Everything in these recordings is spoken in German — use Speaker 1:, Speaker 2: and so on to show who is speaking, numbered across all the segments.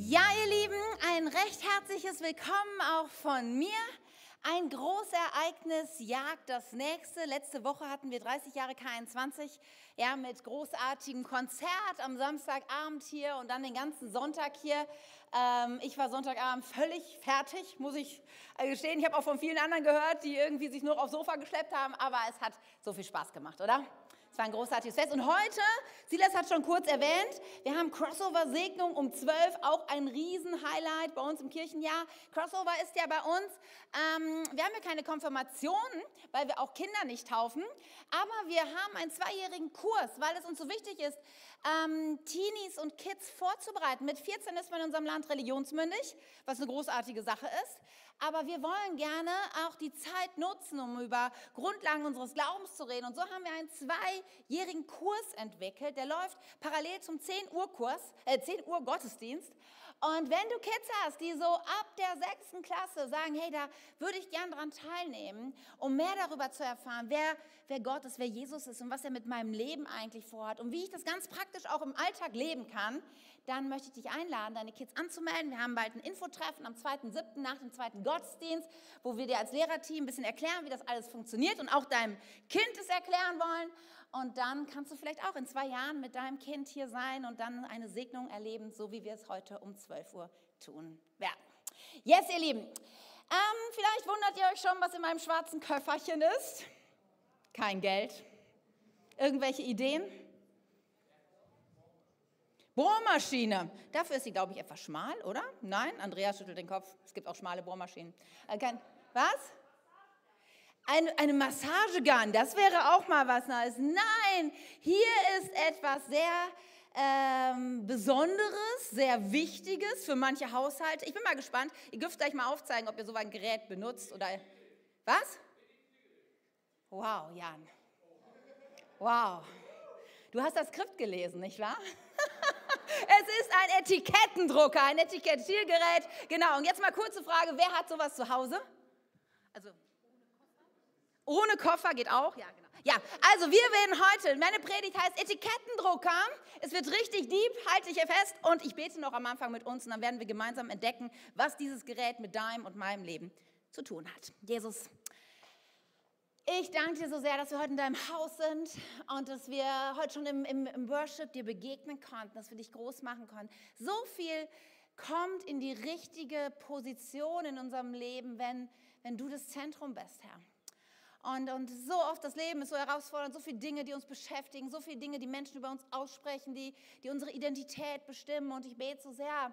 Speaker 1: Ja, ihr Lieben, ein recht herzliches Willkommen auch von mir. Ein Großereignis jagt das nächste. Letzte Woche hatten wir 30 Jahre K21, ja, mit großartigem Konzert am Samstagabend hier und dann den ganzen Sonntag hier. Ähm, ich war Sonntagabend völlig fertig, muss ich gestehen. Ich habe auch von vielen anderen gehört, die irgendwie sich nur aufs Sofa geschleppt haben, aber es hat so viel Spaß gemacht, oder? Es war ein großartiges Fest. Und heute, Silas hat schon kurz erwähnt, wir haben Crossover-Segnung um 12, auch ein Riesen-Highlight bei uns im Kirchenjahr. Crossover ist ja bei uns, ähm, wir haben ja keine Konfirmationen, weil wir auch Kinder nicht taufen, aber wir haben einen zweijährigen Kurs, weil es uns so wichtig ist, ähm, Teenies und Kids vorzubereiten. Mit 14 ist man in unserem Land religionsmündig, was eine großartige Sache ist. Aber wir wollen gerne auch die Zeit nutzen, um über Grundlagen unseres Glaubens zu reden. Und so haben wir einen zweijährigen Kurs entwickelt, der läuft parallel zum 10 Uhr Kurs, äh 10 Uhr Gottesdienst. Und wenn du Kids hast, die so ab der sechsten Klasse sagen, hey, da würde ich gern dran teilnehmen, um mehr darüber zu erfahren, wer, wer Gott ist, wer Jesus ist und was er mit meinem Leben eigentlich vorhat und wie ich das ganz praktisch auch im Alltag leben kann, dann möchte ich dich einladen, deine Kids anzumelden. Wir haben bald ein Infotreffen am 2.7. nach dem zweiten Gottesdienst, wo wir dir als Lehrerteam ein bisschen erklären, wie das alles funktioniert und auch deinem Kind es erklären wollen. Und dann kannst du vielleicht auch in zwei Jahren mit deinem Kind hier sein und dann eine Segnung erleben, so wie wir es heute um 12 Uhr tun werden. Yes, ihr Lieben. Ähm, vielleicht wundert ihr euch schon, was in meinem schwarzen Köfferchen ist. Kein Geld. Irgendwelche Ideen? Bohrmaschine. Dafür ist sie, glaube ich, etwas schmal, oder? Nein? Andreas schüttelt den Kopf. Es gibt auch schmale Bohrmaschinen. Äh, was? Eine, eine Massagegun, das wäre auch mal was Neues. Nein, hier ist etwas sehr ähm, Besonderes, sehr Wichtiges für manche Haushalte. Ich bin mal gespannt. Ihr dürft gleich mal aufzeigen, ob ihr so ein Gerät benutzt oder. Was? Wow, Jan. Wow. Du hast das Skript gelesen, nicht wahr? Es ist ein Etikettendrucker, ein Etikettiergerät. Genau, und jetzt mal kurze Frage, wer hat sowas zu Hause? Also ohne Koffer geht auch? Ja, genau. Ja, also wir werden heute, meine Predigt heißt Etikettendrucker. Es wird richtig deep, halte ich fest. Und ich bete noch am Anfang mit uns und dann werden wir gemeinsam entdecken, was dieses Gerät mit deinem und meinem Leben zu tun hat. Jesus, ich danke dir so sehr, dass wir heute in deinem Haus sind und dass wir heute schon im, im, im Worship dir begegnen konnten, dass wir dich groß machen konnten. So viel kommt in die richtige Position in unserem Leben, wenn, wenn du das Zentrum bist, Herr. Und, und so oft das Leben ist so herausfordernd, so viele Dinge, die uns beschäftigen, so viele Dinge, die Menschen über uns aussprechen, die, die unsere Identität bestimmen. Und ich bete so sehr,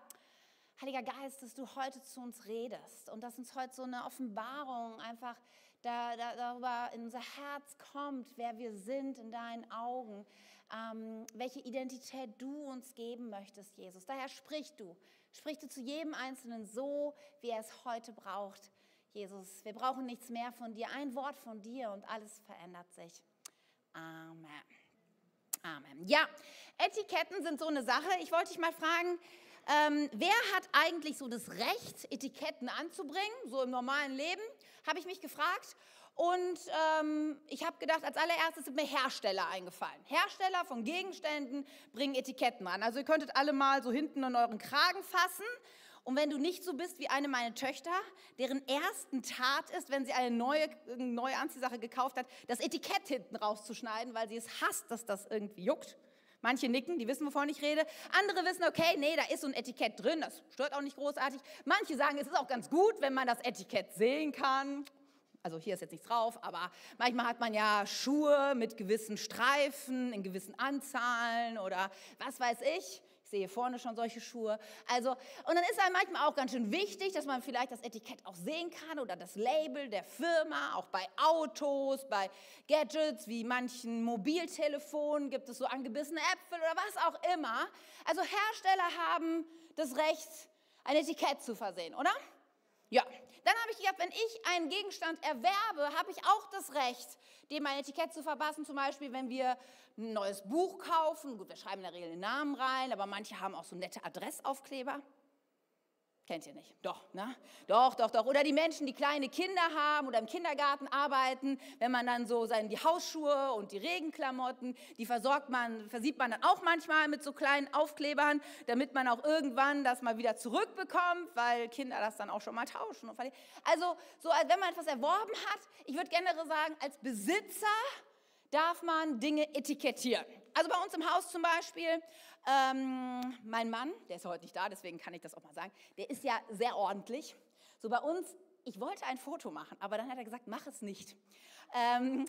Speaker 1: Heiliger Geist, dass du heute zu uns redest und dass uns heute so eine Offenbarung einfach da, da, darüber in unser Herz kommt, wer wir sind in deinen Augen, ähm, welche Identität du uns geben möchtest, Jesus. Daher sprich du, sprich du zu jedem Einzelnen so, wie er es heute braucht. Jesus, wir brauchen nichts mehr von dir, ein Wort von dir und alles verändert sich. Amen. Amen. Ja, Etiketten sind so eine Sache. Ich wollte dich mal fragen, ähm, wer hat eigentlich so das Recht, Etiketten anzubringen, so im normalen Leben, habe ich mich gefragt. Und ähm, ich habe gedacht, als allererstes sind mir Hersteller eingefallen. Hersteller von Gegenständen bringen Etiketten an. Also ihr könntet alle mal so hinten in euren Kragen fassen und wenn du nicht so bist wie eine meiner Töchter, deren ersten Tat ist, wenn sie eine neue, neue Anziehsache gekauft hat, das Etikett hinten rauszuschneiden, weil sie es hasst, dass das irgendwie juckt. Manche nicken, die wissen, wovon ich rede. Andere wissen, okay, nee, da ist so ein Etikett drin, das stört auch nicht großartig. Manche sagen, es ist auch ganz gut, wenn man das Etikett sehen kann. Also hier ist jetzt nichts drauf, aber manchmal hat man ja Schuhe mit gewissen Streifen in gewissen Anzahlen oder was weiß ich. Sehe vorne schon solche Schuhe. Also, und dann ist es manchmal auch ganz schön wichtig, dass man vielleicht das Etikett auch sehen kann oder das Label der Firma, auch bei Autos, bei Gadgets wie manchen Mobiltelefonen gibt es so angebissene Äpfel oder was auch immer. Also Hersteller haben das Recht, ein Etikett zu versehen, oder? Ja, dann habe ich gedacht, wenn ich einen Gegenstand erwerbe, habe ich auch das Recht, dem ein Etikett zu verpassen. Zum Beispiel, wenn wir ein neues Buch kaufen. Gut, wir schreiben in der Regel den Namen rein, aber manche haben auch so nette Adressaufkleber. Kennt ihr nicht? Doch, ne? Doch, doch, doch. Oder die Menschen, die kleine Kinder haben oder im Kindergarten arbeiten, wenn man dann so seine, die Hausschuhe und die Regenklamotten, die versorgt man, versieht man dann auch manchmal mit so kleinen Aufklebern, damit man auch irgendwann das mal wieder zurückbekommt, weil Kinder das dann auch schon mal tauschen. Also, so als wenn man etwas erworben hat, ich würde gerne sagen, als Besitzer darf man Dinge etikettieren. Also bei uns im Haus zum Beispiel, ähm, mein Mann, der ist heute nicht da, deswegen kann ich das auch mal sagen, der ist ja sehr ordentlich. So bei uns, ich wollte ein Foto machen, aber dann hat er gesagt, mach es nicht. Ähm,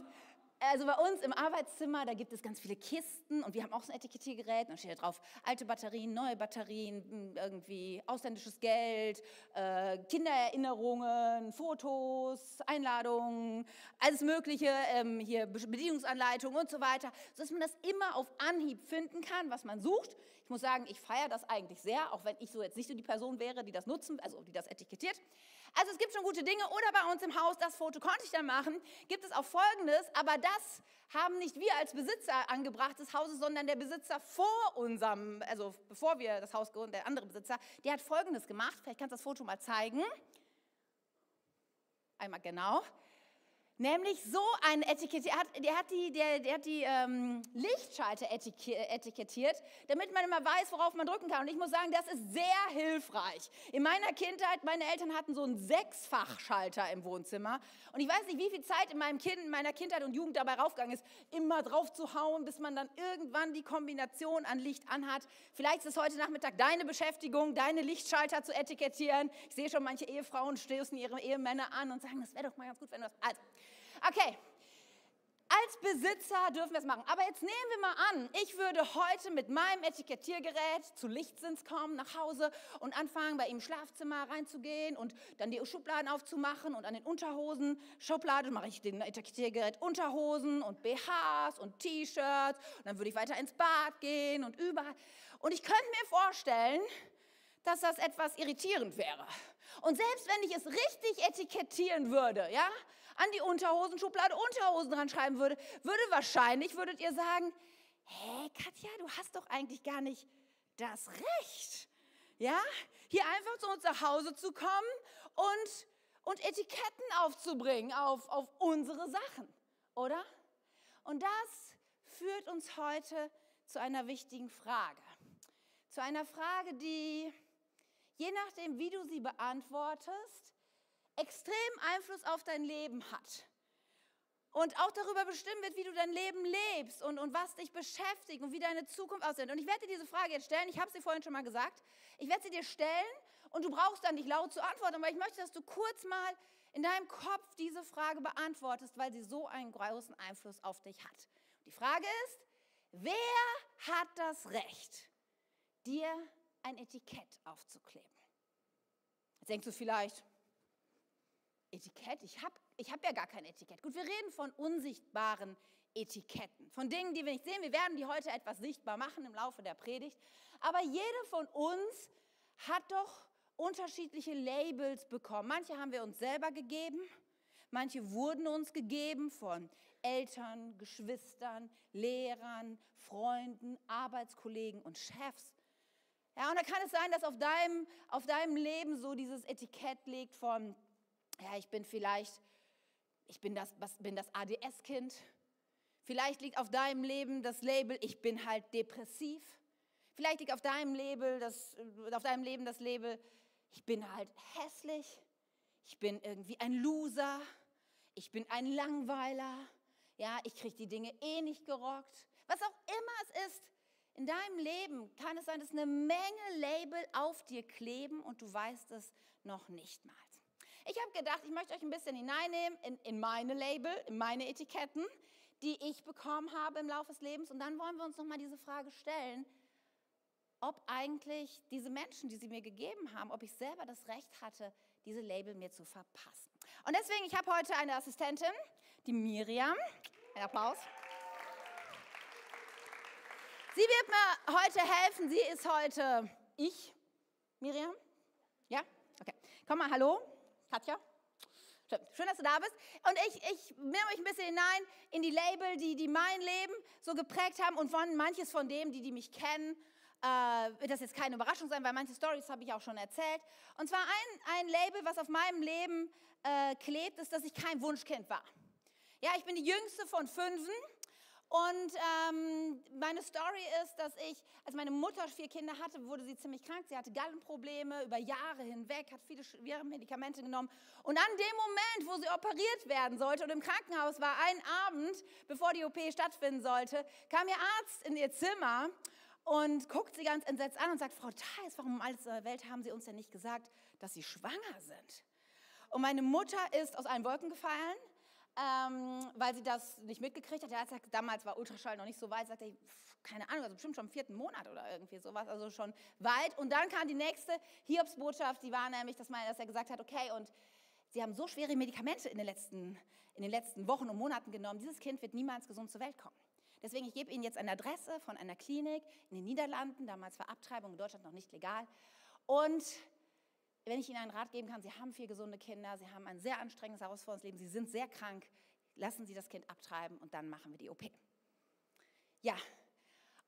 Speaker 1: also bei uns im Arbeitszimmer, da gibt es ganz viele Kisten und wir haben auch so ein Etikettiergerät. Da steht da drauf alte Batterien, neue Batterien, irgendwie ausländisches Geld, äh, Kindererinnerungen, Fotos, Einladungen, alles Mögliche, ähm, hier Bedienungsanleitungen und so weiter, sodass man das immer auf Anhieb finden kann, was man sucht. Ich muss sagen, ich feiere das eigentlich sehr, auch wenn ich so jetzt nicht so die Person wäre, die das nutzen, also die das etikettiert. Also es gibt schon gute Dinge. Oder bei uns im Haus, das Foto konnte ich dann machen, gibt es auch Folgendes, aber das haben nicht wir als Besitzer angebracht des Hauses, sondern der Besitzer vor unserem, also bevor wir das Haus gründen, der andere Besitzer, der hat Folgendes gemacht. Vielleicht kannst du das Foto mal zeigen. Einmal genau. Nämlich so ein Etikett, der hat, der hat die, der, der hat die ähm, Lichtschalter etikettiert, damit man immer weiß, worauf man drücken kann. Und ich muss sagen, das ist sehr hilfreich. In meiner Kindheit, meine Eltern hatten so einen Sechsfachschalter im Wohnzimmer. Und ich weiß nicht, wie viel Zeit in meinem Kind, in meiner Kindheit und Jugend dabei raufgegangen ist, immer drauf zu hauen, bis man dann irgendwann die Kombination an Licht anhat. Vielleicht ist es heute Nachmittag deine Beschäftigung, deine Lichtschalter zu etikettieren. Ich sehe schon manche Ehefrauen stößen ihre Ehemänner an und sagen, das wäre doch mal ganz gut, wenn du das... Also, Okay, als Besitzer dürfen wir es machen. Aber jetzt nehmen wir mal an, ich würde heute mit meinem Etikettiergerät zu Lichtsins kommen nach Hause und anfangen, bei ihm im Schlafzimmer reinzugehen und dann die Schubladen aufzumachen und an den Unterhosen, Schublade, mache ich den Etikettiergerät Unterhosen und BHs und T-Shirts und dann würde ich weiter ins Bad gehen und überall. Und ich könnte mir vorstellen, dass das etwas irritierend wäre. Und selbst wenn ich es richtig etikettieren würde, ja, an die Unterhosenschublade Unterhosen dran schreiben würde, würde wahrscheinlich, würdet ihr sagen, hä, Katja, du hast doch eigentlich gar nicht das Recht, ja, hier einfach zu uns nach Hause zu kommen und, und Etiketten aufzubringen auf, auf unsere Sachen, oder? Und das führt uns heute zu einer wichtigen Frage. Zu einer Frage, die, je nachdem, wie du sie beantwortest, extrem Einfluss auf dein Leben hat. Und auch darüber bestimmen wird, wie du dein Leben lebst und, und was dich beschäftigt und wie deine Zukunft aussieht. Und ich werde dir diese Frage jetzt stellen. Ich habe sie vorhin schon mal gesagt. Ich werde sie dir stellen und du brauchst dann nicht laut zu antworten, weil ich möchte, dass du kurz mal in deinem Kopf diese Frage beantwortest, weil sie so einen großen Einfluss auf dich hat. Die Frage ist, wer hat das Recht, dir ein Etikett aufzukleben? Jetzt denkst du vielleicht, Etikett? Ich habe ich hab ja gar kein Etikett. Gut, wir reden von unsichtbaren Etiketten, von Dingen, die wir nicht sehen. Wir werden die heute etwas sichtbar machen im Laufe der Predigt. Aber jede von uns hat doch unterschiedliche Labels bekommen. Manche haben wir uns selber gegeben, manche wurden uns gegeben von Eltern, Geschwistern, Lehrern, Freunden, Arbeitskollegen und Chefs. Ja, und da kann es sein, dass auf deinem, auf deinem Leben so dieses Etikett liegt von ja, ich bin vielleicht, ich bin das, bin das ADS-Kind. Vielleicht liegt auf deinem Leben das Label, ich bin halt depressiv. Vielleicht liegt auf deinem, Label das, auf deinem Leben das Label, ich bin halt hässlich. Ich bin irgendwie ein Loser. Ich bin ein Langweiler. Ja, ich kriege die Dinge eh nicht gerockt. Was auch immer es ist, in deinem Leben kann es sein, dass eine Menge Label auf dir kleben und du weißt es noch nicht mal. Ich habe gedacht, ich möchte euch ein bisschen hineinnehmen in, in meine Label, in meine Etiketten, die ich bekommen habe im Laufe des Lebens. Und dann wollen wir uns nochmal diese Frage stellen, ob eigentlich diese Menschen, die sie mir gegeben haben, ob ich selber das Recht hatte, diese Label mir zu verpassen. Und deswegen, ich habe heute eine Assistentin, die Miriam. Ein Applaus. Sie wird mir heute helfen. Sie ist heute ich. Miriam? Ja? Okay. Komm mal, hallo. Katja? Schön, dass du da bist. Und ich, ich nehme euch ein bisschen hinein in die Label, die, die mein Leben so geprägt haben und von manches von dem, die, die mich kennen, äh, wird das jetzt keine Überraschung sein, weil manche Stories habe ich auch schon erzählt. Und zwar ein, ein Label, was auf meinem Leben äh, klebt, ist, dass ich kein Wunschkind war. Ja, ich bin die jüngste von fünfen. Und ähm, meine Story ist, dass ich, als meine Mutter vier Kinder hatte, wurde sie ziemlich krank. Sie hatte Gallenprobleme über Jahre hinweg, hat viele schwere Medikamente genommen. Und an dem Moment, wo sie operiert werden sollte und im Krankenhaus war, einen Abend, bevor die OP stattfinden sollte, kam ihr Arzt in ihr Zimmer und guckt sie ganz entsetzt an und sagt, Frau Theis, warum um alles der Welt haben Sie uns denn nicht gesagt, dass Sie schwanger sind? Und meine Mutter ist aus allen Wolken gefallen ähm, weil sie das nicht mitgekriegt hat. Ja, damals war Ultraschall noch nicht so weit, sagte ich, keine Ahnung, also bestimmt schon im vierten Monat oder irgendwie sowas, also schon weit. Und dann kam die nächste Hiobsbotschaft, die war nämlich, dass, man, dass er gesagt hat, okay, und Sie haben so schwere Medikamente in den, letzten, in den letzten Wochen und Monaten genommen, dieses Kind wird niemals gesund zur Welt kommen. Deswegen, ich gebe Ihnen jetzt eine Adresse von einer Klinik in den Niederlanden, damals war Abtreibung in Deutschland noch nicht legal. Und wenn ich Ihnen einen Rat geben kann, Sie haben vier gesunde Kinder, Sie haben ein sehr anstrengendes, herausforderndes Leben, Sie sind sehr krank, lassen Sie das Kind abtreiben und dann machen wir die OP. Ja,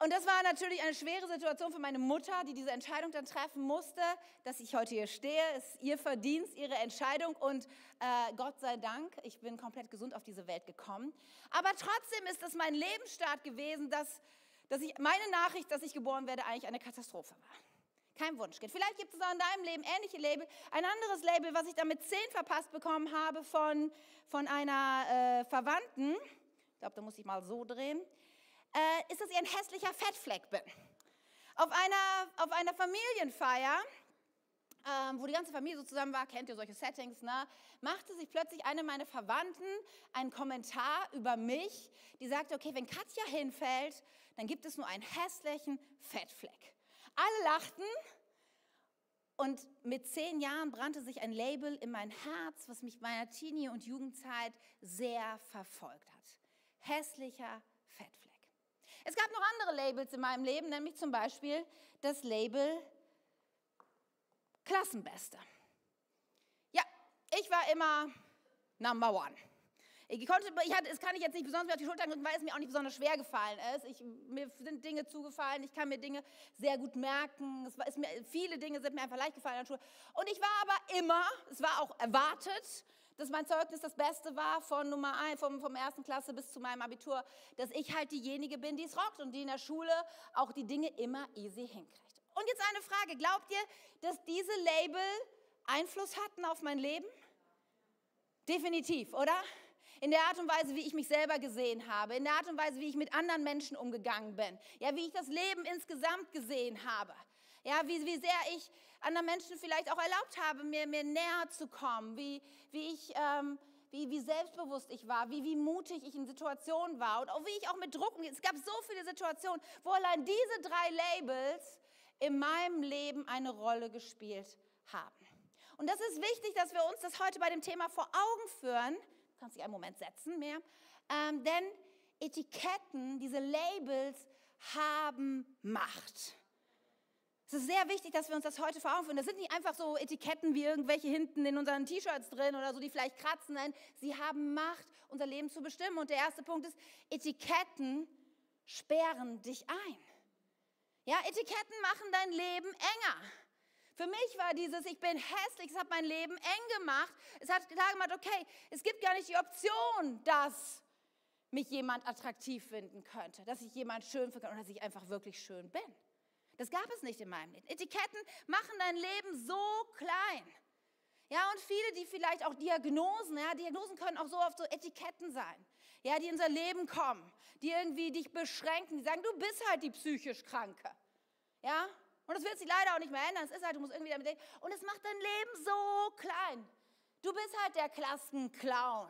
Speaker 1: und das war natürlich eine schwere Situation für meine Mutter, die diese Entscheidung dann treffen musste, dass ich heute hier stehe. Es ist ihr Verdienst, ihre Entscheidung und äh, Gott sei Dank, ich bin komplett gesund auf diese Welt gekommen. Aber trotzdem ist das mein Lebensstart gewesen, dass, dass ich, meine Nachricht, dass ich geboren werde, eigentlich eine Katastrophe war kein Wunschkind. Vielleicht gibt es auch in deinem Leben ähnliche Label. Ein anderes Label, was ich damit zehn verpasst bekommen habe von, von einer äh, Verwandten, ich glaube, da muss ich mal so drehen, äh, ist, dass ich ein hässlicher Fettfleck bin. Auf einer, auf einer Familienfeier, ähm, wo die ganze Familie so zusammen war, kennt ihr solche Settings, ne? machte sich plötzlich eine meiner Verwandten einen Kommentar über mich, die sagte, okay, wenn Katja hinfällt, dann gibt es nur einen hässlichen Fettfleck. Alle lachten und mit zehn Jahren brannte sich ein Label in mein Herz, was mich meiner Teenie- und Jugendzeit sehr verfolgt hat. Hässlicher Fettfleck. Es gab noch andere Labels in meinem Leben, nämlich zum Beispiel das Label Klassenbeste. Ja, ich war immer Number One. Ich konnte, ich hatte, es kann ich jetzt nicht besonders auf die Schultern drücken, weil es mir auch nicht besonders schwer gefallen ist. Ich, mir sind Dinge zugefallen, ich kann mir Dinge sehr gut merken. Es war, mir, viele Dinge sind mir einfach leicht gefallen in der Schule. Und ich war aber immer, es war auch erwartet, dass mein Zeugnis das Beste war von Nummer 1, vom, vom ersten Klasse bis zu meinem Abitur, dass ich halt diejenige bin, die es rockt und die in der Schule auch die Dinge immer easy hinkriegt. Und jetzt eine Frage, glaubt ihr, dass diese Label Einfluss hatten auf mein Leben? Definitiv, oder? In der Art und Weise, wie ich mich selber gesehen habe, in der Art und Weise, wie ich mit anderen Menschen umgegangen bin, ja, wie ich das Leben insgesamt gesehen habe, ja, wie, wie sehr ich anderen Menschen vielleicht auch erlaubt habe, mir, mir näher zu kommen, wie, wie ich, ähm, wie, wie selbstbewusst ich war, wie, wie mutig ich in Situationen war und auch wie ich auch mit Druck, es gab so viele Situationen, wo allein diese drei Labels in meinem Leben eine Rolle gespielt haben. Und das ist wichtig, dass wir uns das heute bei dem Thema vor Augen führen, kannst dich einen Moment setzen mehr. Ähm, denn Etiketten, diese Labels haben Macht. Es ist sehr wichtig, dass wir uns das heute vor Augen führen. Das sind nicht einfach so Etiketten wie irgendwelche hinten in unseren T-Shirts drin oder so, die vielleicht kratzen. Nein, sie haben Macht, unser Leben zu bestimmen. Und der erste Punkt ist, Etiketten sperren dich ein. Ja, Etiketten machen dein Leben enger. Für mich war dieses, ich bin hässlich, es hat mein Leben eng gemacht. Es hat klar gemacht, okay, es gibt gar nicht die Option, dass mich jemand attraktiv finden könnte, dass ich jemand schön finden könnte oder dass ich einfach wirklich schön bin. Das gab es nicht in meinem Leben. Etiketten machen dein Leben so klein. Ja, und viele, die vielleicht auch Diagnosen, ja, Diagnosen können auch so oft so Etiketten sein, ja, die in unser Leben kommen, die irgendwie dich beschränken, die sagen, du bist halt die psychisch Kranke. Ja, und das wird sich leider auch nicht mehr ändern. Es ist halt, du musst irgendwie damit denken. Und es macht dein Leben so klein. Du bist halt der Klassenclown.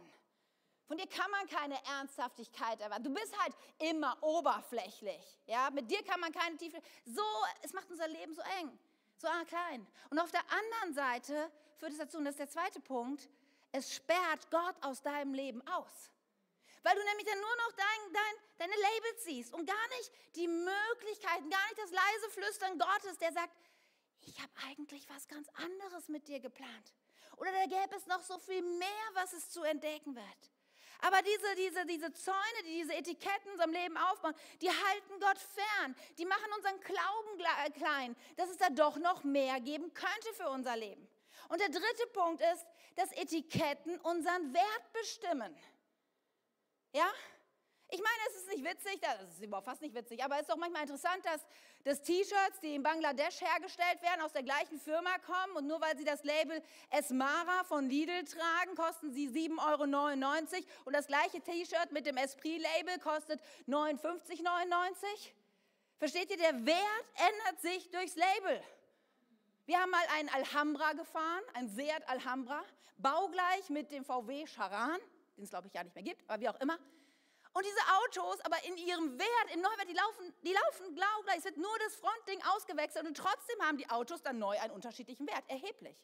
Speaker 1: Von dir kann man keine Ernsthaftigkeit erwarten. Du bist halt immer oberflächlich. Ja, mit dir kann man keine Tiefe. So, es macht unser Leben so eng, so klein. Und auf der anderen Seite führt es dazu, und das ist der zweite Punkt, es sperrt Gott aus deinem Leben aus. Weil du nämlich dann nur noch dein, dein, deine Labels siehst und gar nicht die Möglichkeiten, gar nicht das leise Flüstern Gottes, der sagt, ich habe eigentlich was ganz anderes mit dir geplant. Oder da gäbe es noch so viel mehr, was es zu entdecken wird. Aber diese, diese, diese Zäune, die diese Etiketten in unserem Leben aufbauen, die halten Gott fern. Die machen unseren Glauben äh, klein, dass es da doch noch mehr geben könnte für unser Leben. Und der dritte Punkt ist, dass Etiketten unseren Wert bestimmen. Ja? Ich meine, es ist nicht witzig, das ist überhaupt fast nicht witzig, aber es ist doch manchmal interessant, dass, dass T-Shirts, die in Bangladesch hergestellt werden, aus der gleichen Firma kommen und nur weil sie das Label Esmara von Lidl tragen, kosten sie 7,99 Euro und das gleiche T-Shirt mit dem Esprit-Label kostet 59,99 Versteht ihr, der Wert ändert sich durchs Label. Wir haben mal einen Alhambra gefahren, ein Seat Alhambra, baugleich mit dem VW Charan, den es glaube ich ja nicht mehr gibt, aber wie auch immer. Und diese Autos, aber in ihrem Wert, im Neuwert, die laufen, die laufen genau gleich. Es wird nur das Frontding ausgewechselt und trotzdem haben die Autos dann neu einen unterschiedlichen Wert, erheblich.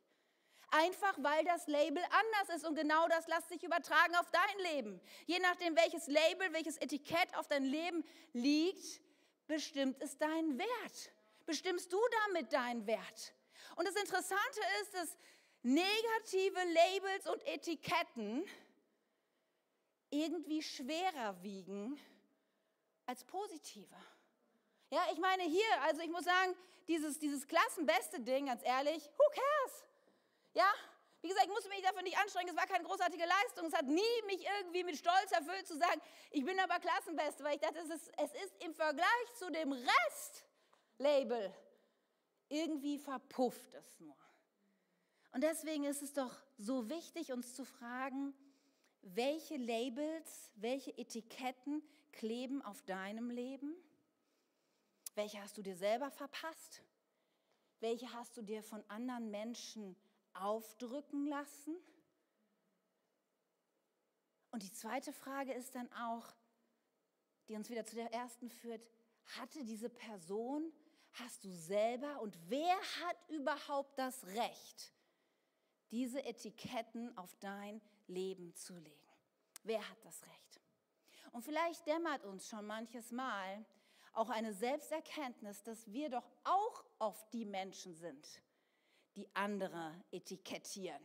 Speaker 1: Einfach weil das Label anders ist und genau das lässt sich übertragen auf dein Leben. Je nachdem, welches Label, welches Etikett auf dein Leben liegt, bestimmt es deinen Wert. Bestimmst du damit deinen Wert. Und das Interessante ist, dass negative Labels und Etiketten irgendwie schwerer wiegen als positive. Ja, ich meine hier, also ich muss sagen, dieses, dieses klassenbeste Ding, ganz ehrlich, who cares? Ja, wie gesagt, ich musste mich dafür nicht anstrengen, es war keine großartige Leistung. Es hat nie mich irgendwie mit Stolz erfüllt zu sagen, ich bin aber Klassenbeste, weil ich dachte, es ist, es ist im Vergleich zu dem Rest Label irgendwie verpufft es nur. Und deswegen ist es doch so wichtig, uns zu fragen, welche Labels, welche Etiketten kleben auf deinem Leben? Welche hast du dir selber verpasst? Welche hast du dir von anderen Menschen aufdrücken lassen? Und die zweite Frage ist dann auch, die uns wieder zu der ersten führt, hatte diese Person, hast du selber und wer hat überhaupt das Recht, diese Etiketten auf dein Leben zu legen. Wer hat das Recht? Und vielleicht dämmert uns schon manches Mal auch eine Selbsterkenntnis, dass wir doch auch auf die Menschen sind, die andere etikettieren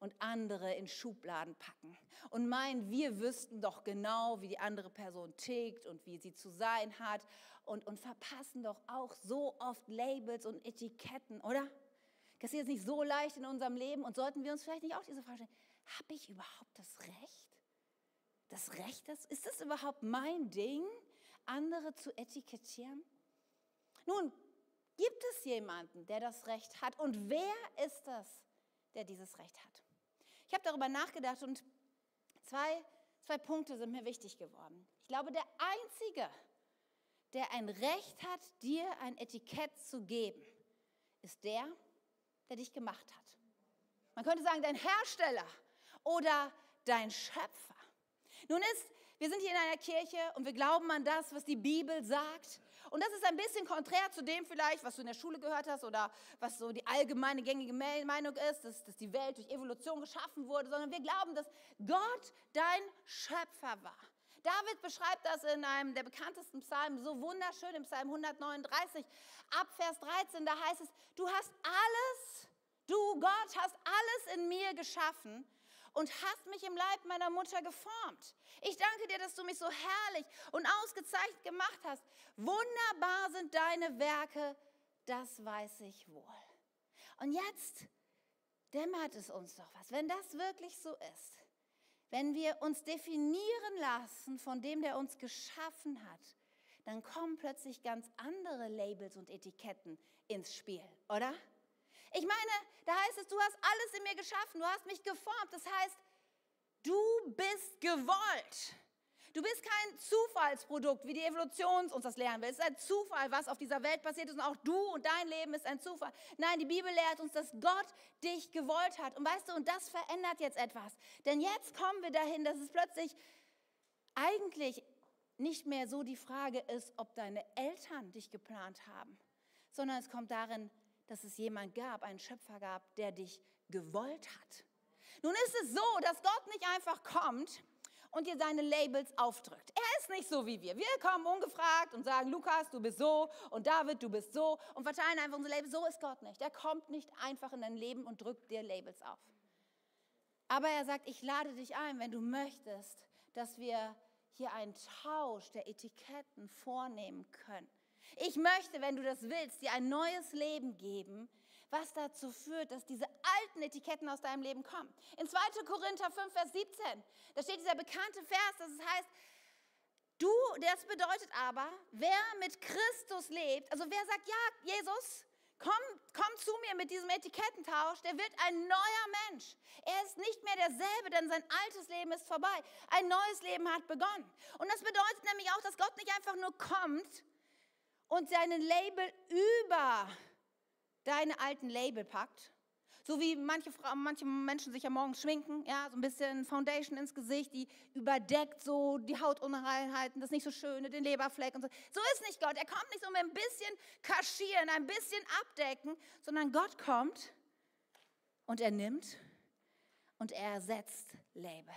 Speaker 1: und andere in Schubladen packen und meinen, wir wüssten doch genau, wie die andere Person tickt und wie sie zu sein hat und, und verpassen doch auch so oft Labels und Etiketten, oder? Das ist nicht so leicht in unserem Leben und sollten wir uns vielleicht nicht auch diese Frage stellen, habe ich überhaupt das Recht? Das Recht, das, ist das überhaupt mein Ding, andere zu etikettieren? Nun, gibt es jemanden, der das Recht hat? Und wer ist das, der dieses Recht hat? Ich habe darüber nachgedacht und zwei, zwei Punkte sind mir wichtig geworden. Ich glaube, der Einzige, der ein Recht hat, dir ein Etikett zu geben, ist der, der dich gemacht hat. Man könnte sagen, dein Hersteller oder dein Schöpfer. Nun ist, wir sind hier in einer Kirche und wir glauben an das, was die Bibel sagt. Und das ist ein bisschen konträr zu dem vielleicht, was du in der Schule gehört hast oder was so die allgemeine gängige Meinung ist, dass, dass die Welt durch Evolution geschaffen wurde, sondern wir glauben, dass Gott dein Schöpfer war. David beschreibt das in einem der bekanntesten Psalmen so wunderschön, im Psalm 139, ab Vers 13, da heißt es, du hast alles, du Gott hast alles in mir geschaffen und hast mich im Leib meiner Mutter geformt. Ich danke dir, dass du mich so herrlich und ausgezeichnet gemacht hast. Wunderbar sind deine Werke, das weiß ich wohl. Und jetzt dämmert es uns doch was, wenn das wirklich so ist. Wenn wir uns definieren lassen von dem, der uns geschaffen hat, dann kommen plötzlich ganz andere Labels und Etiketten ins Spiel, oder? Ich meine, da heißt es, du hast alles in mir geschaffen, du hast mich geformt. Das heißt, du bist gewollt. Du bist kein Zufallsprodukt, wie die Evolution uns das lernen will. Es ist ein Zufall, was auf dieser Welt passiert ist und auch du und dein Leben ist ein Zufall. Nein, die Bibel lehrt uns, dass Gott dich gewollt hat. Und weißt du, und das verändert jetzt etwas. Denn jetzt kommen wir dahin, dass es plötzlich eigentlich nicht mehr so die Frage ist, ob deine Eltern dich geplant haben, sondern es kommt darin, dass es jemand gab, einen Schöpfer gab, der dich gewollt hat. Nun ist es so, dass Gott nicht einfach kommt und dir seine Labels aufdrückt. Er ist nicht so wie wir. Wir kommen ungefragt und sagen, Lukas, du bist so und David, du bist so und verteilen einfach unsere Labels. So ist Gott nicht. Er kommt nicht einfach in dein Leben und drückt dir Labels auf. Aber er sagt, ich lade dich ein, wenn du möchtest, dass wir hier einen Tausch der Etiketten vornehmen können. Ich möchte, wenn du das willst, dir ein neues Leben geben, was dazu führt, dass diese alten Etiketten aus deinem Leben kommen. In 2. Korinther 5, Vers 17, da steht dieser bekannte Vers, das heißt, du, das bedeutet aber, wer mit Christus lebt, also wer sagt, ja, Jesus, komm, komm zu mir mit diesem Etikettentausch, der wird ein neuer Mensch. Er ist nicht mehr derselbe, denn sein altes Leben ist vorbei. Ein neues Leben hat begonnen. Und das bedeutet nämlich auch, dass Gott nicht einfach nur kommt und seinen Label über deine alten Label packt, so wie manche, Frauen, manche Menschen sich ja morgens schminken, ja, so ein bisschen Foundation ins Gesicht, die überdeckt so die Hautunreinheiten, das nicht so Schöne, den Leberfleck und so. So ist nicht Gott. Er kommt nicht so mit ein bisschen kaschieren, ein bisschen abdecken, sondern Gott kommt und er nimmt und er ersetzt Label.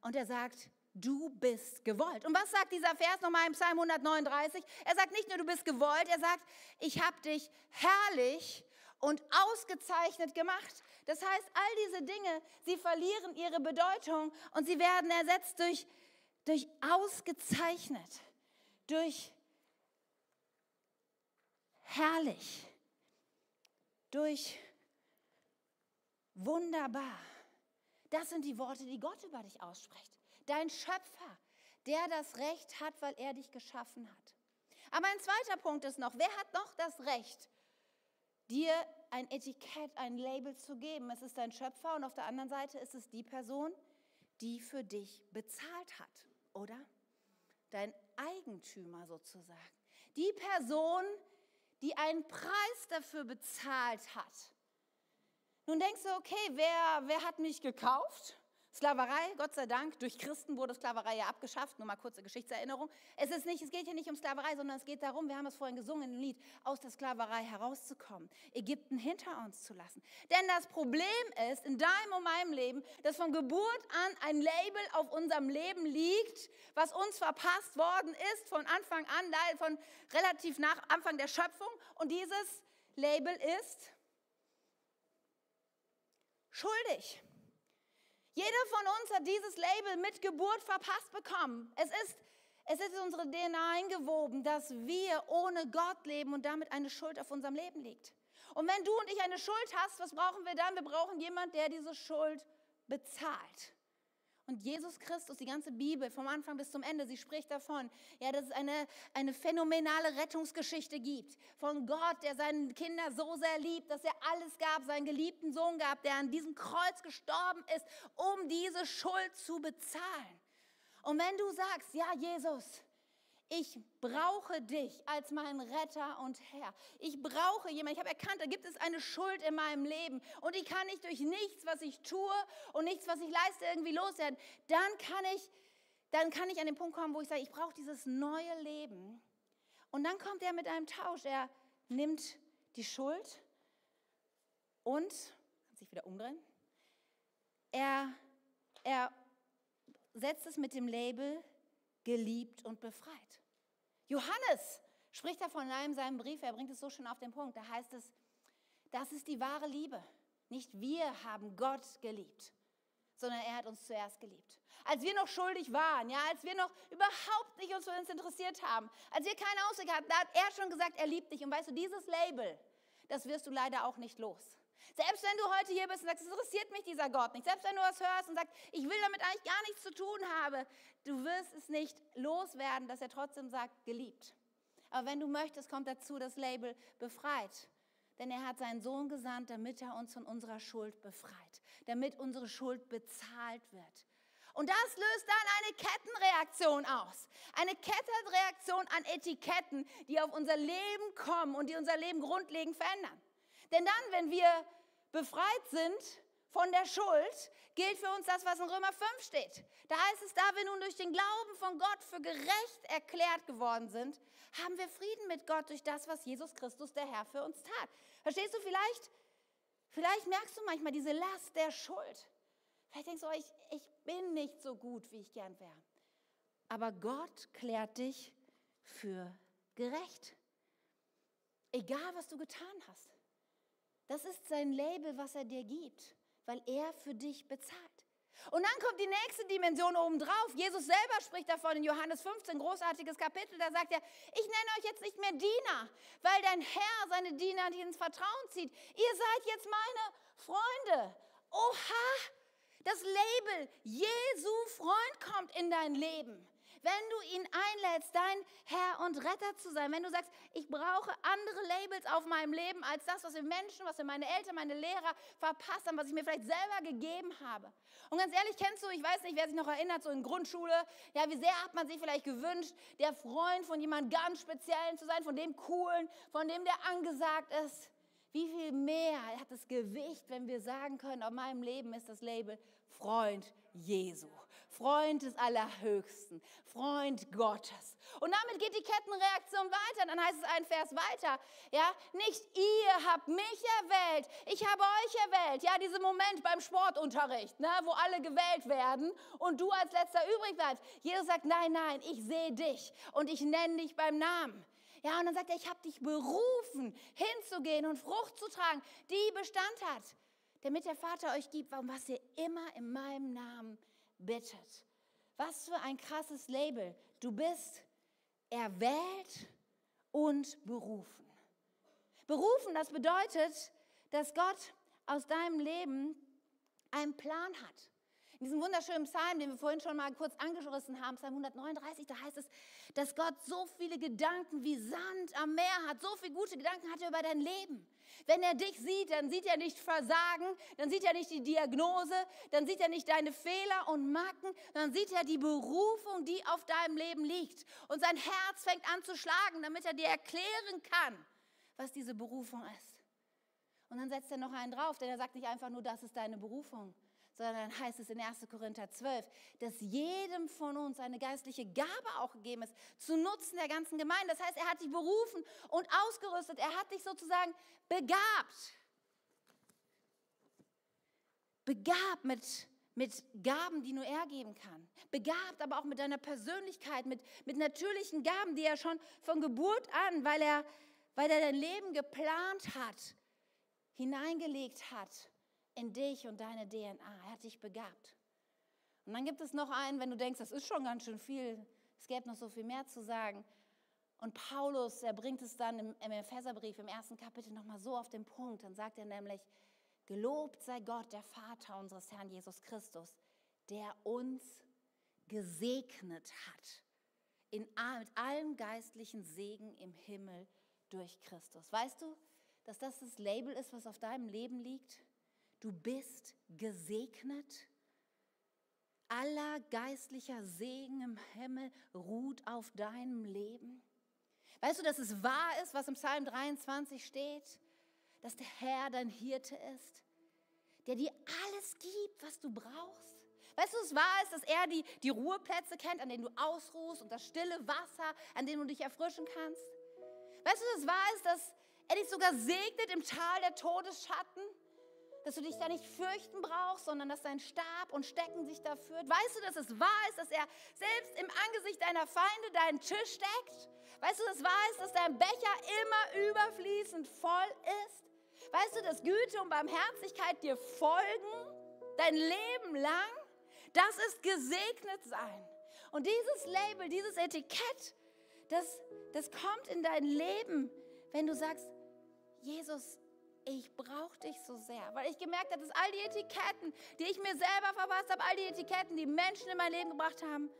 Speaker 1: Und er sagt, du bist gewollt. Und was sagt dieser Vers nochmal im Psalm 139? Er sagt nicht nur, du bist gewollt, er sagt, ich habe dich herrlich und ausgezeichnet gemacht. Das heißt, all diese Dinge, sie verlieren ihre Bedeutung und sie werden ersetzt durch, durch ausgezeichnet, durch herrlich, durch wunderbar. Das sind die Worte, die Gott über dich ausspricht dein Schöpfer, der das Recht hat, weil er dich geschaffen hat. Aber ein zweiter Punkt ist noch, wer hat noch das Recht, dir ein Etikett, ein Label zu geben? Es ist dein Schöpfer und auf der anderen Seite ist es die Person, die für dich bezahlt hat, oder? Dein Eigentümer sozusagen. Die Person, die einen Preis dafür bezahlt hat. Nun denkst du, okay, wer, wer hat mich gekauft? Sklaverei, Gott sei Dank, durch Christen wurde Sklaverei ja abgeschafft. Nur mal kurze Geschichtserinnerung. Es, ist nicht, es geht hier nicht um Sklaverei, sondern es geht darum, wir haben es vorhin gesungen im Lied, aus der Sklaverei herauszukommen, Ägypten hinter uns zu lassen. Denn das Problem ist in deinem und meinem Leben, dass von Geburt an ein Label auf unserem Leben liegt, was uns verpasst worden ist von Anfang an, von relativ nach Anfang der Schöpfung. Und dieses Label ist schuldig. Jeder von uns hat dieses Label mit Geburt verpasst bekommen. Es ist, es ist in unsere DNA eingewoben, dass wir ohne Gott leben und damit eine Schuld auf unserem Leben liegt. Und wenn du und ich eine Schuld hast, was brauchen wir dann? Wir brauchen jemanden, der diese Schuld bezahlt. Und Jesus Christus, die ganze Bibel vom Anfang bis zum Ende, sie spricht davon, ja, dass es eine, eine phänomenale Rettungsgeschichte gibt. Von Gott, der seine Kinder so sehr liebt, dass er alles gab, seinen geliebten Sohn gab, der an diesem Kreuz gestorben ist, um diese Schuld zu bezahlen. Und wenn du sagst, ja, Jesus, ich brauche dich als meinen Retter und Herr. Ich brauche jemanden. Ich habe erkannt, da gibt es eine Schuld in meinem Leben und die kann ich durch nichts, was ich tue und nichts, was ich leiste, irgendwie loswerden. Dann kann ich, dann kann ich an den Punkt kommen, wo ich sage, ich brauche dieses neue Leben. Und dann kommt er mit einem Tausch. Er nimmt die Schuld und kann sich wieder umdrehen. Er, er setzt es mit dem Label geliebt und befreit. Johannes spricht davon in einem seinem Brief, er bringt es so schön auf den Punkt, da heißt es, das ist die wahre Liebe. Nicht wir haben Gott geliebt, sondern er hat uns zuerst geliebt. Als wir noch schuldig waren, ja, als wir noch überhaupt nicht uns für uns interessiert haben, als wir keine Ausweg hatten, da hat er schon gesagt, er liebt dich. Und weißt du, dieses Label, das wirst du leider auch nicht los. Selbst wenn du heute hier bist und sagst, es interessiert mich dieser Gott nicht, selbst wenn du was hörst und sagst, ich will damit eigentlich gar nichts zu tun haben, du wirst es nicht loswerden, dass er trotzdem sagt, geliebt. Aber wenn du möchtest, kommt dazu das Label befreit. Denn er hat seinen Sohn gesandt, damit er uns von unserer Schuld befreit, damit unsere Schuld bezahlt wird. Und das löst dann eine Kettenreaktion aus. Eine Kettenreaktion an Etiketten, die auf unser Leben kommen und die unser Leben grundlegend verändern. Denn dann, wenn wir befreit sind von der Schuld, gilt für uns das, was in Römer 5 steht. Da heißt es, da wir nun durch den Glauben von Gott für gerecht erklärt geworden sind, haben wir Frieden mit Gott durch das, was Jesus Christus, der Herr, für uns tat. Verstehst du vielleicht? Vielleicht merkst du manchmal diese Last der Schuld. Vielleicht denkst du, oh, ich, ich bin nicht so gut, wie ich gern wäre. Aber Gott klärt dich für gerecht. Egal, was du getan hast. Das ist sein Label, was er dir gibt, weil er für dich bezahlt. Und dann kommt die nächste Dimension obendrauf. Jesus selber spricht davon in Johannes 15, großartiges Kapitel. Da sagt er, ich nenne euch jetzt nicht mehr Diener, weil dein Herr seine Diener ins Vertrauen zieht. Ihr seid jetzt meine Freunde. Oha, das Label Jesu Freund kommt in dein Leben wenn du ihn einlädst, dein Herr und Retter zu sein, wenn du sagst, ich brauche andere Labels auf meinem Leben als das, was wir Menschen, was wir meine Eltern, meine Lehrer verpasst haben, was ich mir vielleicht selber gegeben habe. Und ganz ehrlich, kennst du, ich weiß nicht, wer sich noch erinnert, so in Grundschule, ja, wie sehr hat man sich vielleicht gewünscht, der Freund von jemand ganz Speziellen zu sein, von dem Coolen, von dem der angesagt ist. Wie viel mehr hat es Gewicht, wenn wir sagen können, auf meinem Leben ist das Label Freund Jesu. Freund des Allerhöchsten, Freund Gottes. Und damit geht die Kettenreaktion weiter. Dann heißt es ein Vers weiter, ja, nicht ihr habt mich erwählt, ich habe euch erwählt. Ja, dieser Moment beim Sportunterricht, ne, wo alle gewählt werden und du als letzter übrig bleibst. Jesus sagt, nein, nein, ich sehe dich und ich nenne dich beim Namen. Ja, und dann sagt er, ich habe dich berufen, hinzugehen und Frucht zu tragen, die Bestand hat, damit der Vater euch gibt, was ihr immer in meinem Namen bittet. Was für ein krasses Label. Du bist erwählt und berufen. Berufen, das bedeutet, dass Gott aus deinem Leben einen Plan hat. In diesem wunderschönen Psalm, den wir vorhin schon mal kurz angerissen haben, Psalm 139, da heißt es, dass Gott so viele Gedanken wie Sand am Meer hat, so viele gute Gedanken hat er über dein Leben. Wenn er dich sieht, dann sieht er nicht Versagen, dann sieht er nicht die Diagnose, dann sieht er nicht deine Fehler und Macken, dann sieht er die Berufung, die auf deinem Leben liegt. Und sein Herz fängt an zu schlagen, damit er dir erklären kann, was diese Berufung ist. Und dann setzt er noch einen drauf, denn er sagt nicht einfach nur, das ist deine Berufung, sondern heißt es in 1. Korinther 12, dass jedem von uns eine geistliche Gabe auch gegeben ist, zu Nutzen der ganzen Gemeinde. Das heißt, er hat dich berufen und ausgerüstet, er hat dich sozusagen begabt. Begabt mit, mit Gaben, die nur er geben kann. Begabt aber auch mit deiner Persönlichkeit, mit, mit natürlichen Gaben, die er schon von Geburt an, weil er, weil er dein Leben geplant hat, hineingelegt hat in dich und deine DNA. Er hat dich begabt. Und dann gibt es noch einen, wenn du denkst, das ist schon ganz schön viel, es gäbe noch so viel mehr zu sagen. Und Paulus, er bringt es dann im, im Epheserbrief im ersten Kapitel nochmal so auf den Punkt. Dann sagt er nämlich, gelobt sei Gott, der Vater unseres Herrn Jesus Christus, der uns gesegnet hat in, mit allem geistlichen Segen im Himmel durch Christus. Weißt du, dass das das Label ist, was auf deinem Leben liegt? Du bist gesegnet. Aller geistlicher Segen im Himmel ruht auf deinem Leben. Weißt du, dass es wahr ist, was im Psalm 23 steht? Dass der Herr dein Hirte ist, der dir alles gibt, was du brauchst. Weißt du, es wahr ist, dass er die, die Ruheplätze kennt, an denen du ausruhst und das stille Wasser, an dem du dich erfrischen kannst? Weißt du, dass es wahr ist, dass er dich sogar segnet im Tal der Todesschatten? Dass du dich da nicht fürchten brauchst, sondern dass dein Stab und Stecken sich da führt? Weißt du, dass es wahr ist, dass er selbst im Angesicht deiner Feinde deinen Tisch deckt? Weißt du, dass es wahr ist, dass dein Becher immer überfließend voll ist? Weißt du, dass Güte und Barmherzigkeit dir folgen, dein Leben lang? Das ist gesegnet sein. Und dieses Label, dieses Etikett, das, das kommt in dein Leben, wenn du sagst, Jesus, ich brauche dich so sehr, weil ich gemerkt habe, dass all die Etiketten, die ich mir selber verpasst habe, all die Etiketten, die Menschen in mein Leben gebracht haben,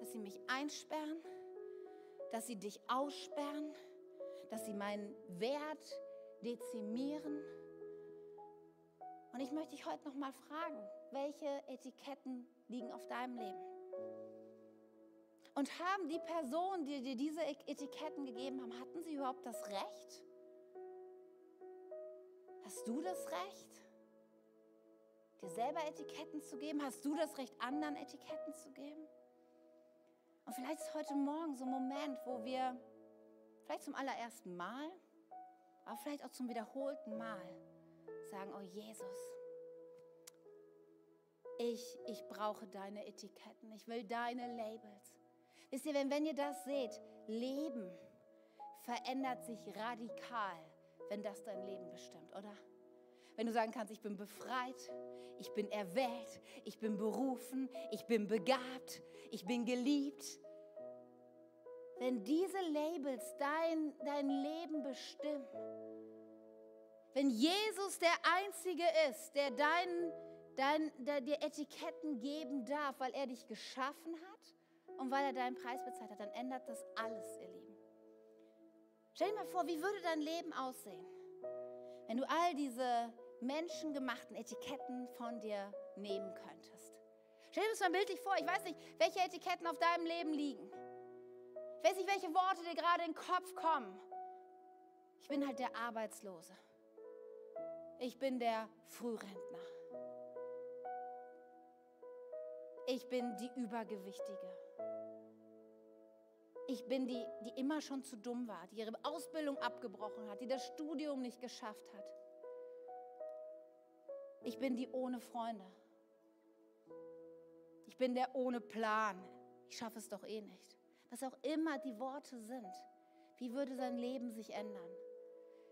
Speaker 1: dass sie mich einsperren, dass sie dich aussperren, dass sie meinen Wert dezimieren. Und ich möchte dich heute noch mal fragen, welche Etiketten liegen auf deinem Leben? Und haben die Personen, die dir diese Etiketten gegeben haben, hatten sie überhaupt das Recht? Hast du das Recht, dir selber Etiketten zu geben? Hast du das Recht, anderen Etiketten zu geben? Und vielleicht ist heute Morgen so ein Moment, wo wir vielleicht zum allerersten Mal, aber vielleicht auch zum wiederholten Mal sagen, oh Jesus, ich, ich brauche deine Etiketten, ich will deine Labels. Wisst ihr, wenn, wenn ihr das seht, Leben verändert sich radikal wenn das dein Leben bestimmt, oder? Wenn du sagen kannst, ich bin befreit, ich bin erwählt, ich bin berufen, ich bin begabt, ich bin geliebt. Wenn diese Labels dein, dein Leben bestimmen, wenn Jesus der Einzige ist, der dein, dein, der dir Etiketten geben darf, weil er dich geschaffen hat und weil er deinen Preis bezahlt hat, dann ändert das alles, ihr Lieben. Stell dir mal vor, wie würde dein Leben aussehen, wenn du all diese menschengemachten Etiketten von dir nehmen könntest. Stell dir das mal bildlich vor. Ich weiß nicht, welche Etiketten auf deinem Leben liegen. Ich weiß nicht, welche Worte dir gerade in den Kopf kommen. Ich bin halt der Arbeitslose. Ich bin der Frührentner. Ich bin die Übergewichtige. Ich bin die, die immer schon zu dumm war, die ihre Ausbildung abgebrochen hat, die das Studium nicht geschafft hat. Ich bin die ohne Freunde. Ich bin der ohne Plan. Ich schaffe es doch eh nicht. Was auch immer die Worte sind, wie würde sein Leben sich ändern?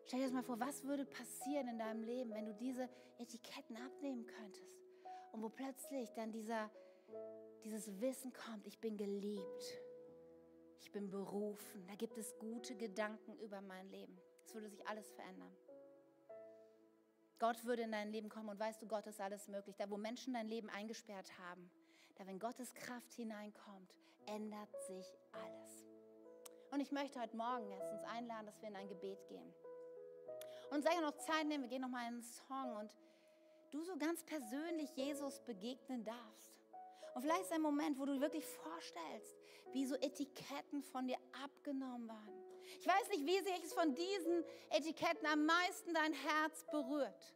Speaker 1: Stell dir das mal vor, was würde passieren in deinem Leben, wenn du diese Etiketten abnehmen könntest und wo plötzlich dann dieser, dieses Wissen kommt, ich bin geliebt, ich bin berufen, da gibt es gute Gedanken über mein Leben. Es würde sich alles verändern. Gott würde in dein Leben kommen und weißt du, Gott ist alles möglich. Da, wo Menschen dein Leben eingesperrt haben, da, wenn Gottes Kraft hineinkommt, ändert sich alles. Und ich möchte heute Morgen jetzt uns einladen, dass wir in ein Gebet gehen. Und sei noch Zeit nehmen, wir gehen noch mal in einen Song und du so ganz persönlich Jesus begegnen darfst. Und vielleicht ist ein Moment, wo du wirklich vorstellst, wie so Etiketten von dir abgenommen waren ich weiß nicht, wie sich es von diesen Etiketten am meisten dein Herz berührt,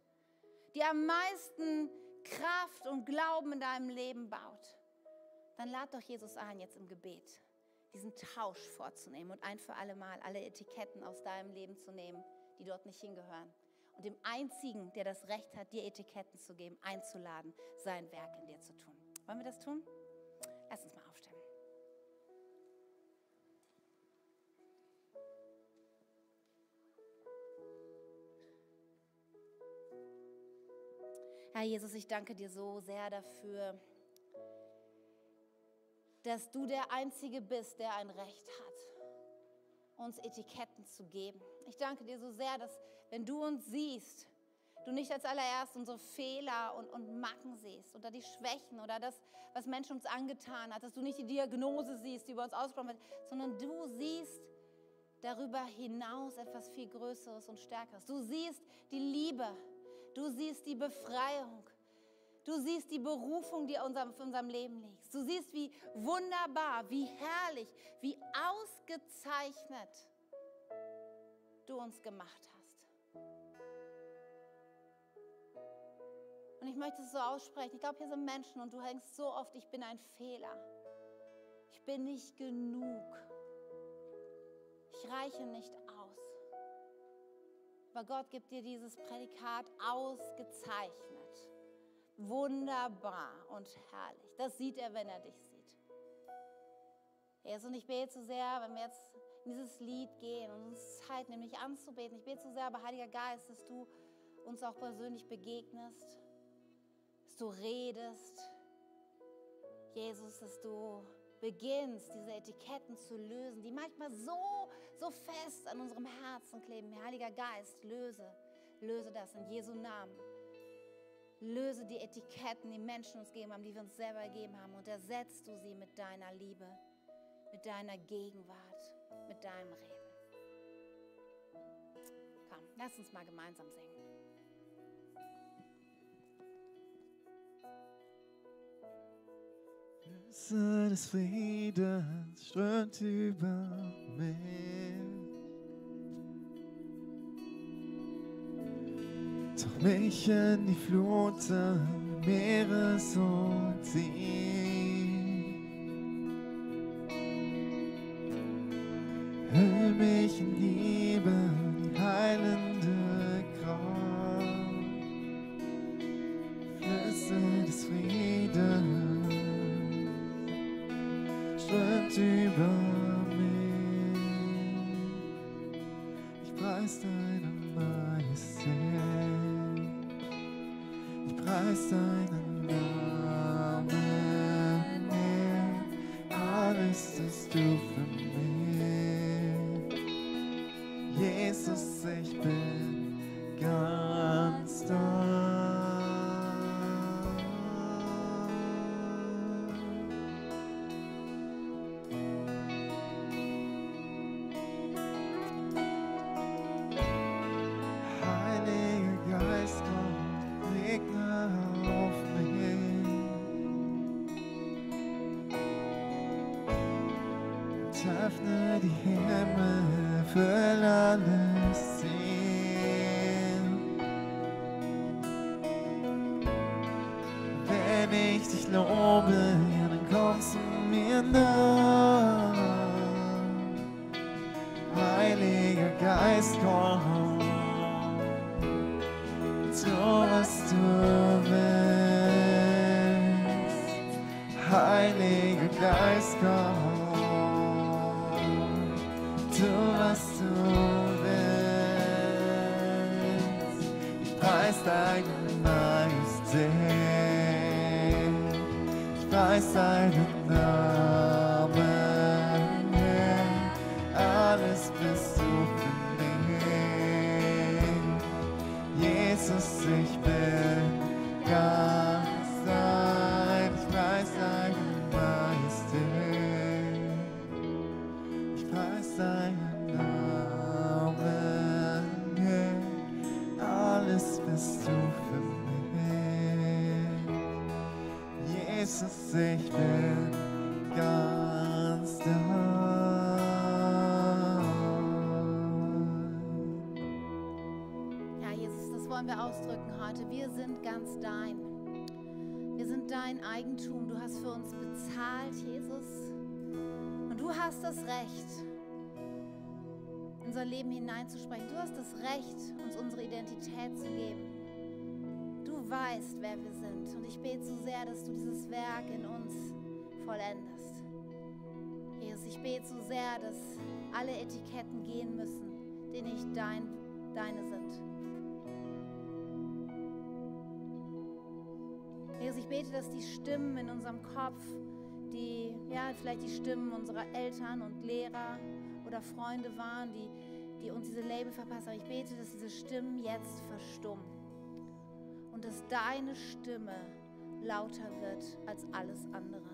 Speaker 1: die am meisten Kraft und Glauben in deinem Leben baut. Dann lad doch Jesus ein, jetzt im Gebet diesen Tausch vorzunehmen und ein für alle Mal alle Etiketten aus deinem Leben zu nehmen, die dort nicht hingehören. Und dem Einzigen, der das Recht hat, dir Etiketten zu geben, einzuladen, sein Werk in dir zu tun. Wollen wir das tun? Lass uns mal aufstehen. Herr Jesus, ich danke dir so sehr dafür, dass du der Einzige bist, der ein Recht hat, uns Etiketten zu geben. Ich danke dir so sehr, dass wenn du uns siehst, du nicht als allererst unsere Fehler und, und Macken siehst oder die Schwächen oder das, was Menschen uns angetan hat, dass du nicht die Diagnose siehst, die über uns ausgesprochen wird, sondern du siehst darüber hinaus etwas viel Größeres und Stärkeres. Du siehst die Liebe, Du siehst die Befreiung. Du siehst die Berufung, die in unserem, Leben liegt. Du siehst, wie wunderbar, wie herrlich, wie ausgezeichnet du uns gemacht hast. Und ich möchte es so aussprechen. Ich glaube, hier sind Menschen und du denkst so oft, ich bin ein Fehler. Ich bin nicht genug. Ich reiche nicht aber Gott gibt dir dieses Prädikat ausgezeichnet. Wunderbar und herrlich. Das sieht er, wenn er dich sieht. Jesus, und ich bete so sehr, wenn wir jetzt in dieses Lied gehen und uns Zeit nehmen, dich anzubeten. Ich bete so sehr, aber Heiliger Geist, dass du uns auch persönlich begegnest, dass du redest. Jesus, dass du beginnst, diese Etiketten zu lösen, die manchmal so, so fest an unserem Herzen kleben. Heiliger Geist, löse, löse das in Jesu Namen. Löse die Etiketten, die Menschen uns gegeben haben, die wir uns selber gegeben haben und ersetzt du sie mit deiner Liebe, mit deiner Gegenwart, mit deinem Reden. Komm, lass uns mal gemeinsam singen.
Speaker 2: Wasser des Friedens strömt über mich. Doch mich in die Fluten Meeres und. Hüll mich in Liebe, die heilende Tust du für mich. Jesus, ich bin die Himmel, füll alles sehen. Wenn ich dich lobe, dann kommst du mir nah. Heiliger Geist, komm, tu was du willst. Heiliger Geist, komm, ganz dein.
Speaker 1: Wir sind dein Eigentum. Du hast für uns bezahlt, Jesus. Und du hast das Recht, unser Leben hineinzusprechen. Du hast das Recht, uns unsere Identität zu geben. Du weißt, wer wir sind. Und ich bete so sehr, dass du dieses Werk in uns vollendest. Jesus, ich bete so sehr, dass alle Etiketten gehen müssen, die nicht dein, deine sind. Jesus, ich bete, dass die Stimmen in unserem Kopf, die, ja, vielleicht die Stimmen unserer Eltern und Lehrer oder Freunde waren, die, die uns diese Label verpasst haben, ich bete, dass diese Stimmen jetzt verstummen und dass deine Stimme lauter wird als alles andere.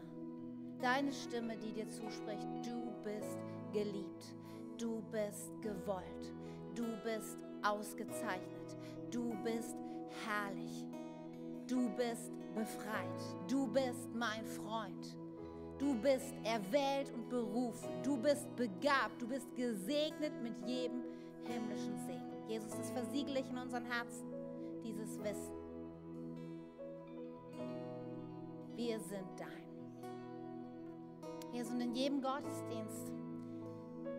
Speaker 1: Deine Stimme, die dir zuspricht, du bist geliebt, du bist gewollt, du bist ausgezeichnet, du bist herrlich, du bist befreit, du bist mein Freund, du bist erwählt und berufen, du bist begabt, du bist gesegnet mit jedem himmlischen Segen. Jesus, das versiegle ich in unseren Herzen, dieses Wissen. Wir sind dein. Jesus, und in jedem Gottesdienst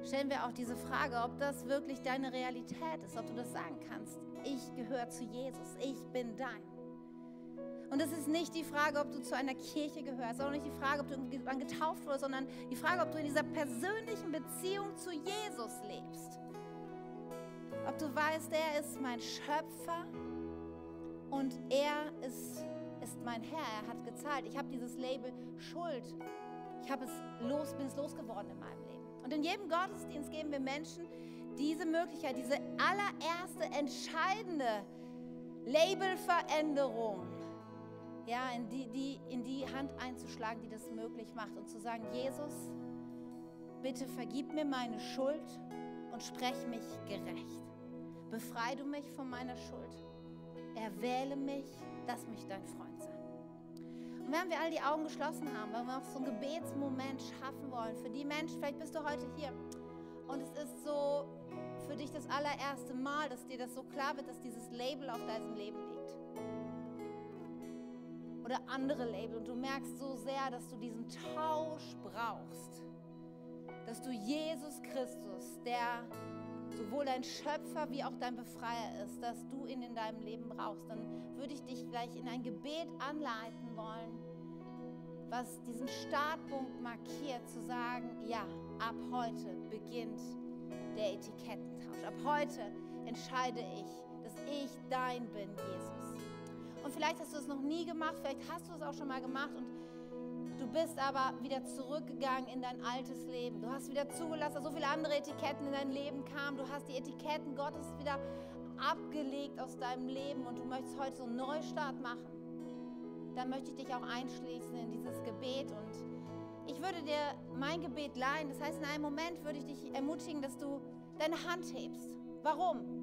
Speaker 1: stellen wir auch diese Frage, ob das wirklich deine Realität ist, ob du das sagen kannst. Ich gehöre zu Jesus, ich bin dein. Und es ist nicht die Frage, ob du zu einer Kirche gehörst, auch nicht die Frage, ob du irgendwann getauft wurdest, sondern die Frage, ob du in dieser persönlichen Beziehung zu Jesus lebst. Ob du weißt, er ist mein Schöpfer und er ist, ist mein Herr. Er hat gezahlt. Ich habe dieses Label Schuld. Ich es los, bin es losgeworden in meinem Leben. Und in jedem Gottesdienst geben wir Menschen diese Möglichkeit, diese allererste entscheidende Labelveränderung ja, in, die, die, in die Hand einzuschlagen, die das möglich macht und zu sagen, Jesus, bitte vergib mir meine Schuld und sprech mich gerecht. Befrei du mich von meiner Schuld. Erwähle mich, lass mich dein Freund sein. Und während wir all die Augen geschlossen haben, weil wir auch so einen Gebetsmoment schaffen wollen, für die Menschen, vielleicht bist du heute hier und es ist so für dich das allererste Mal, dass dir das so klar wird, dass dieses Label auf deinem Leben liegt oder andere Label und du merkst so sehr, dass du diesen Tausch brauchst. Dass du Jesus Christus, der sowohl dein Schöpfer wie auch dein Befreier ist, dass du ihn in deinem Leben brauchst, dann würde ich dich gleich in ein Gebet anleiten wollen, was diesen Startpunkt markiert, zu sagen, ja, ab heute beginnt der Etikettentausch. Ab heute entscheide ich, dass ich dein bin, Jesus. Und vielleicht hast du es noch nie gemacht, vielleicht hast du es auch schon mal gemacht und du bist aber wieder zurückgegangen in dein altes Leben. Du hast wieder zugelassen, dass so viele andere Etiketten in dein Leben kamen. Du hast die Etiketten Gottes wieder abgelegt aus deinem Leben und du möchtest heute so einen Neustart machen. Dann möchte ich dich auch einschließen in dieses Gebet und ich würde dir mein Gebet leihen. Das heißt, in einem Moment würde ich dich ermutigen, dass du deine Hand hebst. Warum?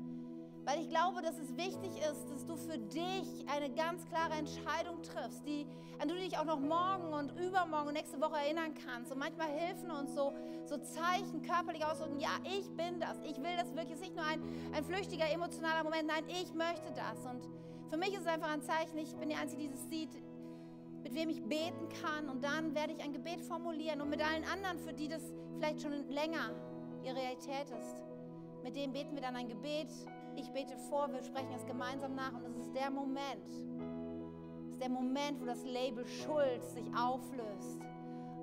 Speaker 1: Weil ich glaube, dass es wichtig ist, dass du für dich eine ganz klare Entscheidung triffst, die, an die du dich auch noch morgen und übermorgen und nächste Woche erinnern kannst. Und manchmal helfen uns so, so Zeichen körperlich ausdrücken, ja, ich bin das, ich will das wirklich. Es ist nicht nur ein, ein flüchtiger, emotionaler Moment, nein, ich möchte das. Und für mich ist es einfach ein Zeichen, ich bin die Einzige, die das sieht, mit wem ich beten kann. Und dann werde ich ein Gebet formulieren und mit allen anderen, für die das vielleicht schon länger ihre Realität ist. Mit dem beten wir dann ein Gebet ich bete vor, wir sprechen es gemeinsam nach und es ist der Moment, es ist der Moment, wo das Label Schuld sich auflöst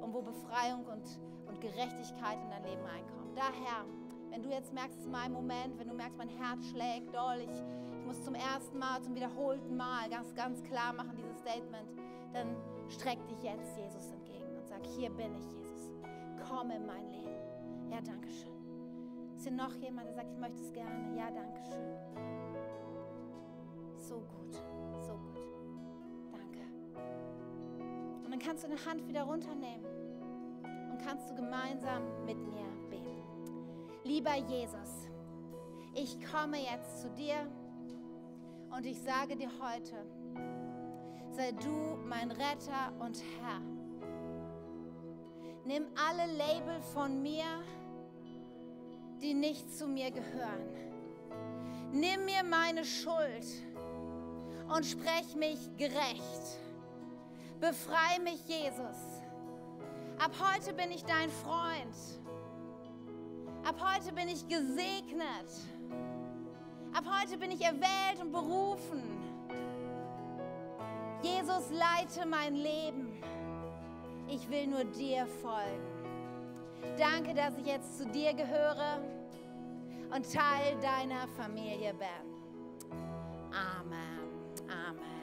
Speaker 1: und wo Befreiung und, und Gerechtigkeit in dein Leben reinkommt. Daher, wenn du jetzt merkst, es ist mein Moment, wenn du merkst, mein Herz schlägt doll, ich, ich muss zum ersten Mal, zum wiederholten Mal ganz, ganz klar machen, dieses Statement, dann streck dich jetzt Jesus entgegen und sag, hier bin ich, Jesus. Komm in mein Leben. Ja, danke schön. Ist hier noch jemand, der sagt, ich möchte es gerne? Ja, danke schön. So gut, so gut. Danke. Und dann kannst du eine Hand wieder runternehmen und kannst du gemeinsam mit mir beten. Lieber Jesus, ich komme jetzt zu dir und ich sage dir heute, sei du mein Retter und Herr. Nimm alle Label von mir die nicht zu mir gehören. Nimm mir meine Schuld und sprech mich gerecht. Befrei mich, Jesus. Ab heute bin ich dein Freund. Ab heute bin ich gesegnet. Ab heute bin ich erwählt und berufen. Jesus, leite mein Leben. Ich will nur dir folgen. Danke, dass ich jetzt zu dir gehöre und Teil deiner Familie bin. Amen. Amen.